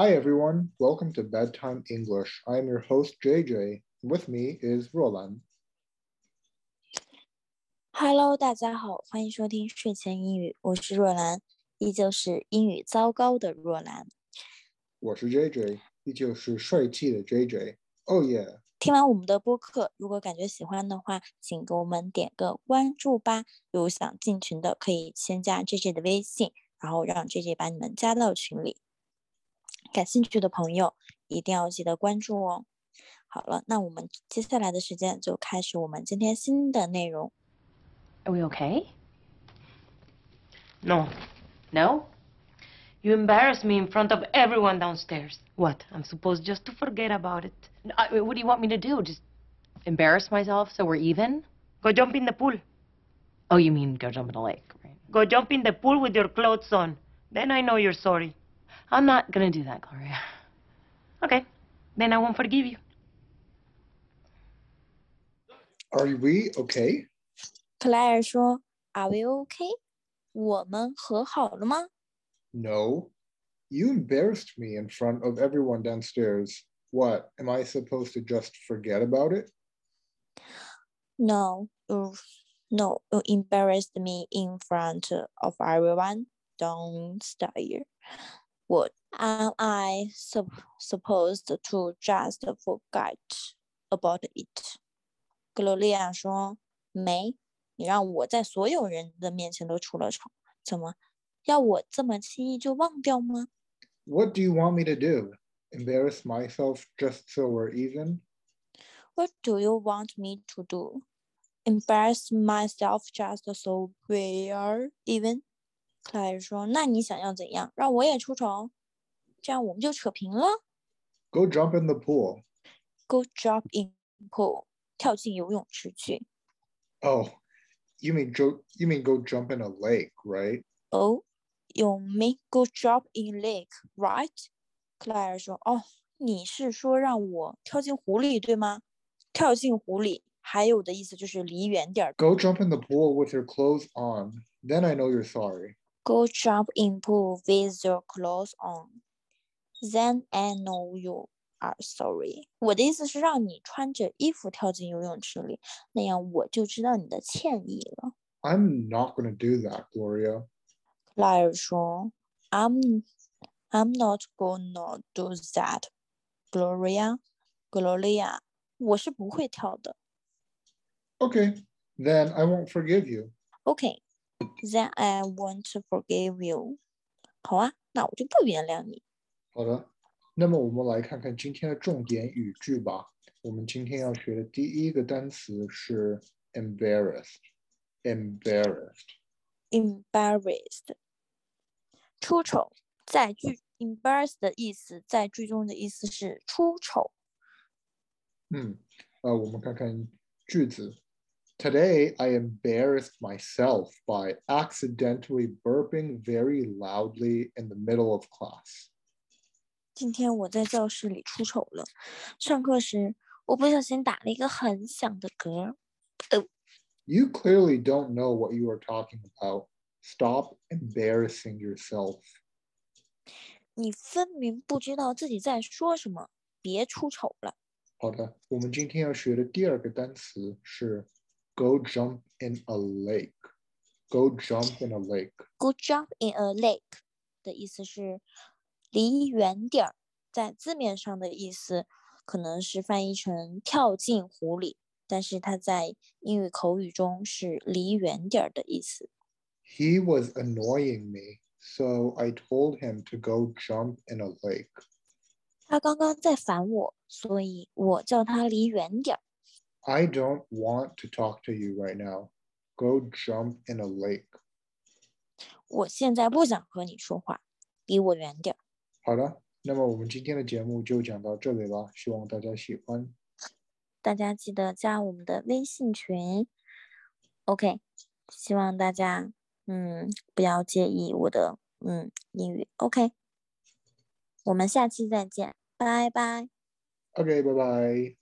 Hi, everyone. Welcome to Bedtime English. I'm your host, JJ. With me is Ruolan. Hello，大家好，欢迎收听睡前英语，我是若兰，依旧是英语糟糕的若兰。我是 JJ，依旧是帅气的 JJ。Oh yeah！听完我们的播客，如果感觉喜欢的话，请给我们点个关注吧。有想进群的，可以先加 JJ 的微信，然后让 JJ 把你们加到群里。感兴趣的朋友一定要记得关注哦。好了，那我们接下来的时间就开始我们今天新的内容。Are we okay? No. No? You embarrassed me in front of everyone downstairs. What? I'm supposed just to forget about it. I, what do you want me to do? Just embarrass myself so we're even? Go jump in the pool. Oh, you mean go jump in a lake, right? Go jump in the pool with your clothes on. Then I know you're sorry. I'm not gonna do that, Gloria. Okay. Then I won't forgive you. Are we okay? 克莱尔说：“Are we okay？我们和好了吗 No. You embarrassed me in front of everyone downstairs. What? Am I supposed to just forget about it? No, you, no, you embarrassed me in front of everyone downstairs. What am I sup supposed to just forget about it? 格罗利亚说：“没，你让我在所有人的面前都出了丑，怎么要我这么轻易就忘掉吗 What do you want me to do? Embarrass myself just so we're even? What do you want me to do? Embarrass myself just so we're even? 克莱尔说：“那你想要怎样？让我也出丑，这样我们就扯平了。 Go jump in the pool. Go jump in pool，跳进游泳池去。 Oh, you mean jo- you mean go jump in a lake, right? Oh, you mean go jump in lake, right？克莱尔说：“哦，你是说让我跳进湖里，对吗？跳进湖里，还有的意思就是离远点儿。 Go jump in the pool with your clothes on. Then I know you're sorry. Go jump in pool with your clothes on. Then I know you are sorry. 我的意思是让你穿着衣服跳进游泳池里，那样我就知道你的歉意了。 I'm not going to do that, Gloria. 克莱尔说：“I'm I'm not gonna do that, Gloria. Gloria，我是不会跳的。 Okay, then I won't forgive you. OK, then I want to forgive you. 好啊，那我就不原谅你。好的，那么我们来看看今天的重点语句吧。我们今天要学的第一个单词是 embarrassed。embarrassed。embarrassed，出丑。在句 embarrassed 的意思，在句中的意思是出丑。嗯，呃，我们看看句子。Today I embarrassed myself by accidentally burping very loudly in the middle of class. 今天我在教室里出丑了。上课时，我不小心打了一个很响的嗝。 You clearly don't know what you are talking about. Stop embarrassing yourself. 你分明不知道自己在说什么，别出丑了。好的，我们今天要学的第二个单词是 go jump in a lake. Go jump in a lake. Go jump in a lake 的意思是离远点儿，在字面上的意思可能是翻译成跳进湖里，但是它在英语口语中是离远点儿的意思。 He was annoying me, so I told him to go jump in a lake. 他刚刚在烦我，所以我叫他离远点儿。 I don't want to talk to you right now. Go jump in a lake. 我现在不想和你说话，离我远点。好的，那么我们今天的节目就讲到这里了，希望大家喜欢。大家记得加我们的微信群。OK，希望大家嗯不要介意我的嗯英语。OK，我们下期再见，拜拜。Okay, bye bye.